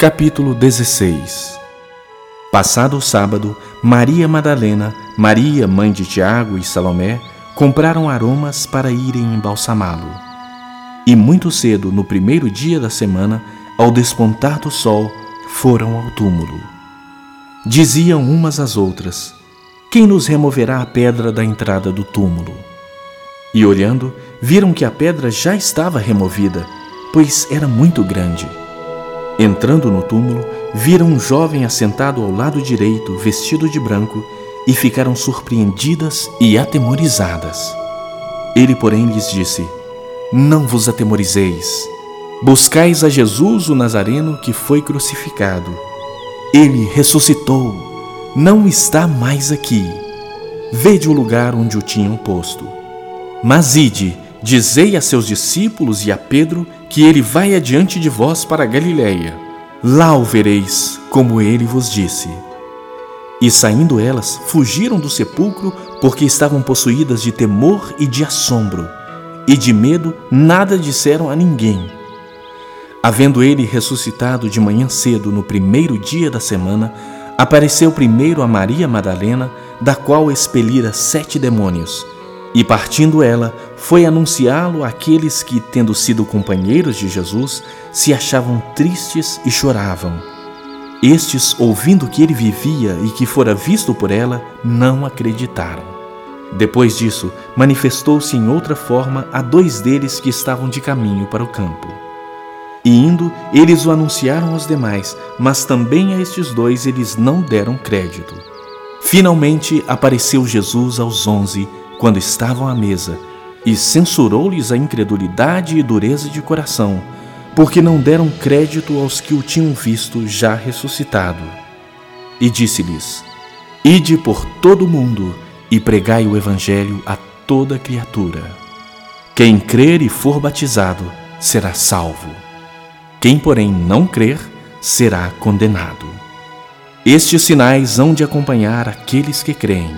Capítulo 16 Passado o sábado, Maria Madalena, Maria, mãe de Tiago e Salomé, compraram aromas para irem embalsamá-lo. E muito cedo, no primeiro dia da semana, ao despontar do sol, foram ao túmulo. Diziam umas às outras: Quem nos removerá a pedra da entrada do túmulo? E olhando, viram que a pedra já estava removida, pois era muito grande. Entrando no túmulo, viram um jovem assentado ao lado direito, vestido de branco, e ficaram surpreendidas e atemorizadas. Ele, porém, lhes disse: Não vos atemorizeis. Buscais a Jesus o Nazareno que foi crucificado. Ele ressuscitou, não está mais aqui. Vede o lugar onde o tinham posto. Mas ide, dizei a seus discípulos e a Pedro que ele vai adiante de vós para Galiléia. Lá o vereis, como ele vos disse. E saindo elas, fugiram do sepulcro, porque estavam possuídas de temor e de assombro, e de medo nada disseram a ninguém. Havendo ele ressuscitado de manhã cedo no primeiro dia da semana, apareceu primeiro a Maria Madalena, da qual expelira sete demônios e partindo ela, foi anunciá-lo àqueles que, tendo sido companheiros de Jesus, se achavam tristes e choravam. Estes, ouvindo que ele vivia e que fora visto por ela, não acreditaram. Depois disso, manifestou-se em outra forma a dois deles que estavam de caminho para o campo. E indo, eles o anunciaram aos demais, mas também a estes dois eles não deram crédito. Finalmente apareceu Jesus aos onze, quando estavam à mesa, e censurou-lhes a incredulidade e dureza de coração, porque não deram crédito aos que o tinham visto já ressuscitado. E disse-lhes: Ide por todo o mundo e pregai o Evangelho a toda criatura. Quem crer e for batizado será salvo. Quem, porém, não crer será condenado. Estes sinais hão de acompanhar aqueles que creem.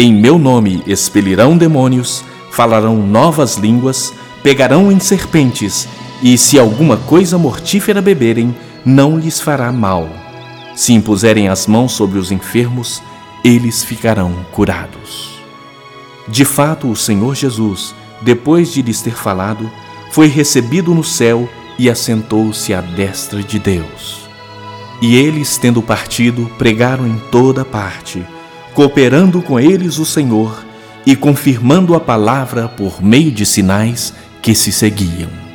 Em meu nome expelirão demônios, falarão novas línguas, pegarão em serpentes, e se alguma coisa mortífera beberem, não lhes fará mal. Se impuserem as mãos sobre os enfermos, eles ficarão curados. De fato, o Senhor Jesus, depois de lhes ter falado, foi recebido no céu e assentou-se à destra de Deus. E eles, tendo partido, pregaram em toda parte cooperando com eles o Senhor e confirmando a palavra por meio de sinais que se seguiam.